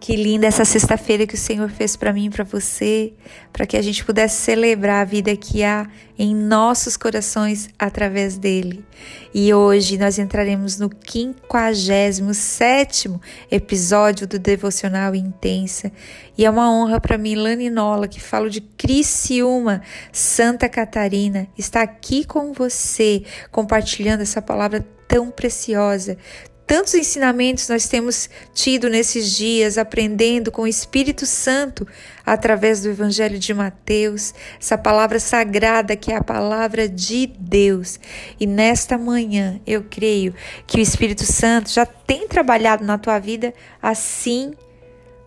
Que linda essa sexta-feira que o Senhor fez para mim e para você, para que a gente pudesse celebrar a vida que há em nossos corações através dele. E hoje nós entraremos no 57 episódio do Devocional Intensa. E é uma honra para mim, Lani Nola, que falo de Criciúma, Santa Catarina, estar aqui com você, compartilhando essa palavra tão preciosa, Tantos ensinamentos nós temos tido nesses dias, aprendendo com o Espírito Santo através do Evangelho de Mateus, essa palavra sagrada que é a palavra de Deus. E nesta manhã eu creio que o Espírito Santo já tem trabalhado na tua vida assim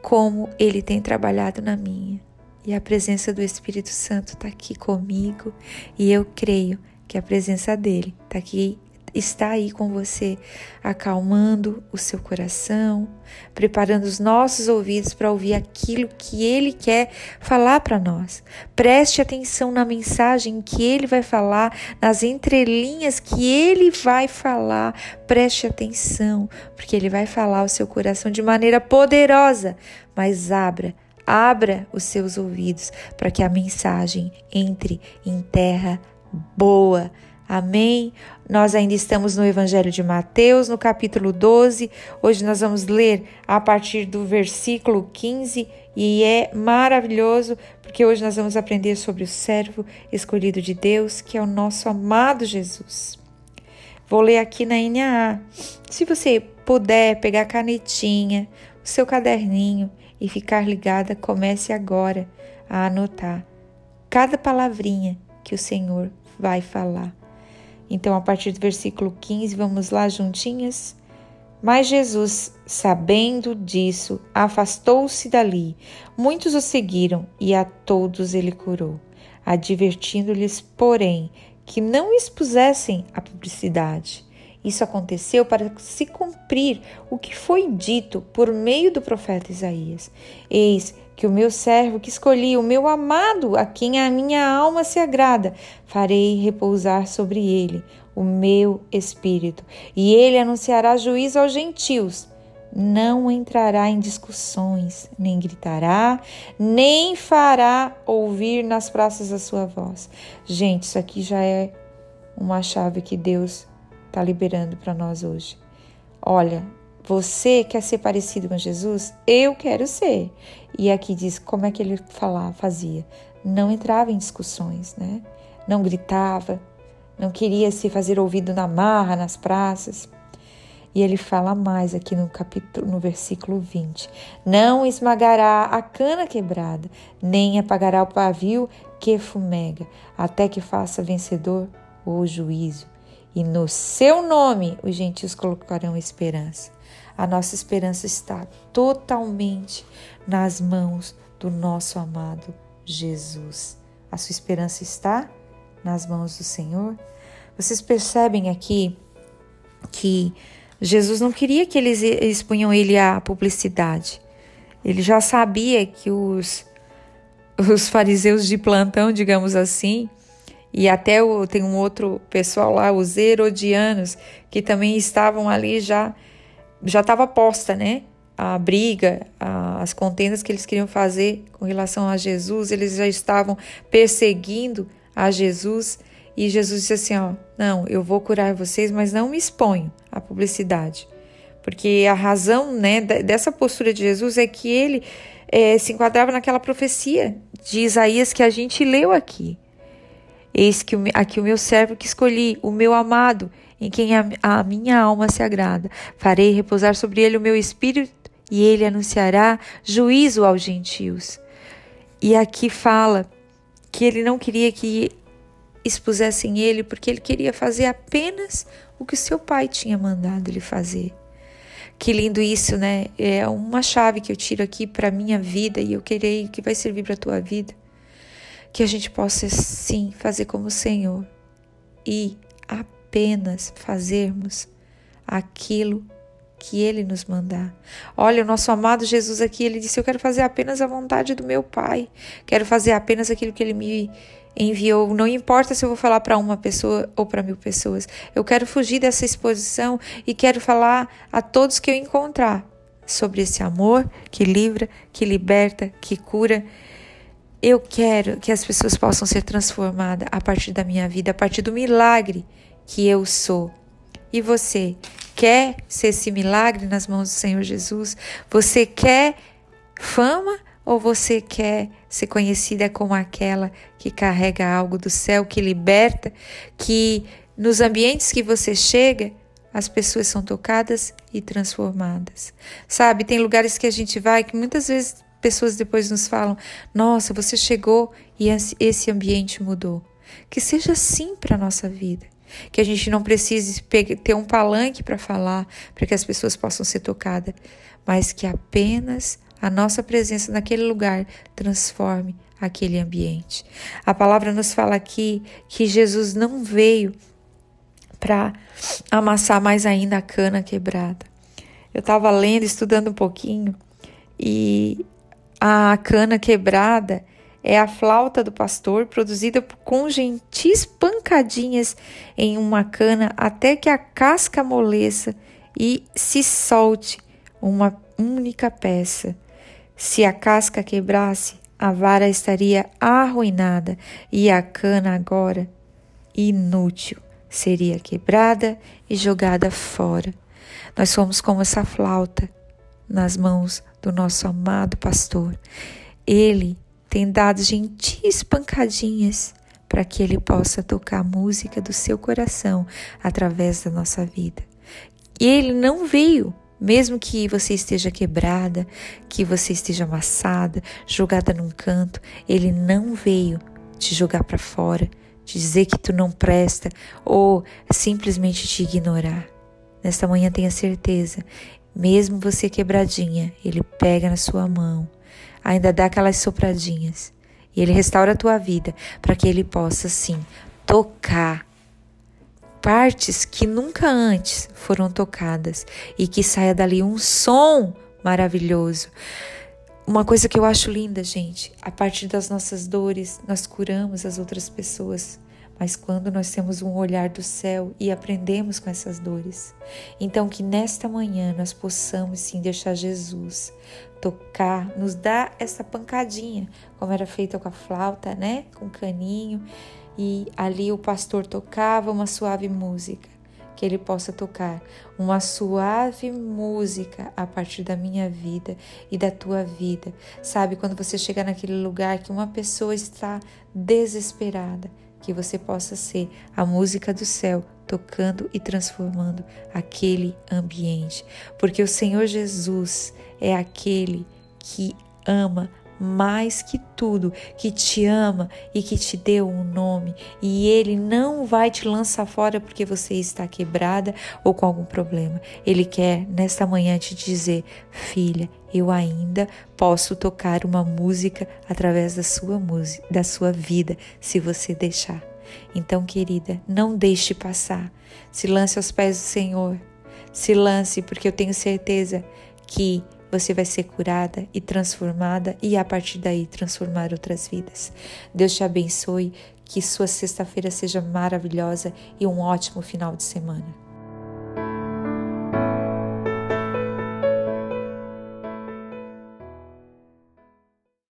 como ele tem trabalhado na minha. E a presença do Espírito Santo está aqui comigo e eu creio que a presença dele está aqui está aí com você, acalmando o seu coração, preparando os nossos ouvidos para ouvir aquilo que Ele quer falar para nós. Preste atenção na mensagem que Ele vai falar, nas entrelinhas que Ele vai falar. Preste atenção, porque Ele vai falar o seu coração de maneira poderosa, mas abra abra os seus ouvidos para que a mensagem entre em terra boa, Amém? Nós ainda estamos no Evangelho de Mateus, no capítulo 12. Hoje nós vamos ler a partir do versículo 15 e é maravilhoso porque hoje nós vamos aprender sobre o servo escolhido de Deus, que é o nosso amado Jesus. Vou ler aqui na NAA. Se você puder pegar a canetinha, o seu caderninho e ficar ligada, comece agora a anotar cada palavrinha que o Senhor vai falar. Então, a partir do versículo 15, vamos lá juntinhas? Mas Jesus, sabendo disso, afastou-se dali. Muitos o seguiram e a todos ele curou, advertindo-lhes, porém, que não expusessem a publicidade. Isso aconteceu para se cumprir o que foi dito por meio do profeta Isaías. Eis que o meu servo que escolhi, o meu amado, a quem a minha alma se agrada, farei repousar sobre ele o meu espírito, e ele anunciará juízo aos gentios. Não entrará em discussões, nem gritará, nem fará ouvir nas praças a sua voz. Gente, isso aqui já é uma chave que Deus está liberando para nós hoje. Olha, você quer ser parecido com Jesus? Eu quero ser. E aqui diz como é que ele falava, fazia. Não entrava em discussões, né? Não gritava, não queria se fazer ouvido na marra, nas praças. E ele fala mais aqui no capítulo, no versículo 20: Não esmagará a cana quebrada, nem apagará o pavio que fumega, até que faça vencedor o juízo. E no seu nome os gentios colocarão esperança. A nossa esperança está totalmente nas mãos do nosso amado Jesus. A sua esperança está nas mãos do Senhor? Vocês percebem aqui que Jesus não queria que eles expunham ele à publicidade. Ele já sabia que os, os fariseus de plantão, digamos assim, e até o, tem um outro pessoal lá, os herodianos, que também estavam ali já já estava posta, né? A briga, a, as contendas que eles queriam fazer com relação a Jesus, eles já estavam perseguindo a Jesus. E Jesus disse assim: Ó, não, eu vou curar vocês, mas não me exponho à publicidade. Porque a razão né, dessa postura de Jesus é que ele é, se enquadrava naquela profecia de Isaías que a gente leu aqui. Eis que aqui o meu servo que escolhi, o meu amado, em quem a, a minha alma se agrada. Farei repousar sobre ele o meu espírito e ele anunciará juízo aos gentios. E aqui fala que ele não queria que expusessem ele, porque ele queria fazer apenas o que seu pai tinha mandado ele fazer. Que lindo isso, né? É uma chave que eu tiro aqui para minha vida e eu queria que vai servir para a tua vida. Que a gente possa sim fazer como o Senhor e apenas fazermos aquilo que ele nos mandar. Olha, o nosso amado Jesus aqui, ele disse: Eu quero fazer apenas a vontade do meu Pai, quero fazer apenas aquilo que ele me enviou. Não importa se eu vou falar para uma pessoa ou para mil pessoas. Eu quero fugir dessa exposição e quero falar a todos que eu encontrar sobre esse amor que livra, que liberta, que cura. Eu quero que as pessoas possam ser transformadas a partir da minha vida, a partir do milagre que eu sou. E você quer ser esse milagre nas mãos do Senhor Jesus? Você quer fama ou você quer ser conhecida como aquela que carrega algo do céu, que liberta, que nos ambientes que você chega, as pessoas são tocadas e transformadas. Sabe, tem lugares que a gente vai que muitas vezes pessoas depois nos falam: Nossa, você chegou e esse ambiente mudou. Que seja assim para a nossa vida. Que a gente não precise ter um palanque para falar, para que as pessoas possam ser tocadas, mas que apenas a nossa presença naquele lugar transforme aquele ambiente. A palavra nos fala aqui que Jesus não veio para amassar mais ainda a cana quebrada. Eu estava lendo, estudando um pouquinho, e a cana quebrada é a flauta do pastor produzida com gentis pancadinhas em uma cana até que a casca amoleça e se solte uma única peça. Se a casca quebrasse, a vara estaria arruinada e a cana agora inútil seria quebrada e jogada fora. Nós somos como essa flauta nas mãos do nosso amado pastor. Ele tem dado gentis pancadinhas para que ele possa tocar a música do seu coração através da nossa vida. E ele não veio mesmo que você esteja quebrada, que você esteja amassada, jogada num canto, ele não veio te jogar para fora, te dizer que tu não presta ou simplesmente te ignorar. Nesta manhã tenha certeza, mesmo você quebradinha, ele pega na sua mão, ainda dá aquelas sopradinhas e ele restaura a tua vida para que ele possa sim tocar partes que nunca antes foram tocadas e que saia dali um som maravilhoso. Uma coisa que eu acho linda, gente, a partir das nossas dores, nós curamos as outras pessoas. Mas quando nós temos um olhar do céu e aprendemos com essas dores, então que nesta manhã nós possamos sim deixar Jesus tocar, nos dar essa pancadinha, como era feita com a flauta, né? Com o caninho, e ali o pastor tocava uma suave música, que ele possa tocar uma suave música a partir da minha vida e da tua vida. Sabe, quando você chegar naquele lugar que uma pessoa está desesperada, que você possa ser a música do céu tocando e transformando aquele ambiente, porque o Senhor Jesus é aquele que ama mais que tudo, que te ama e que te deu um nome, e ele não vai te lançar fora porque você está quebrada ou com algum problema. Ele quer nesta manhã te dizer: "Filha, eu ainda posso tocar uma música através da sua música, da sua vida, se você deixar". Então, querida, não deixe passar. Se lance aos pés do Senhor. Se lance, porque eu tenho certeza que você vai ser curada e transformada e a partir daí transformar outras vidas. Deus te abençoe, que sua sexta-feira seja maravilhosa e um ótimo final de semana.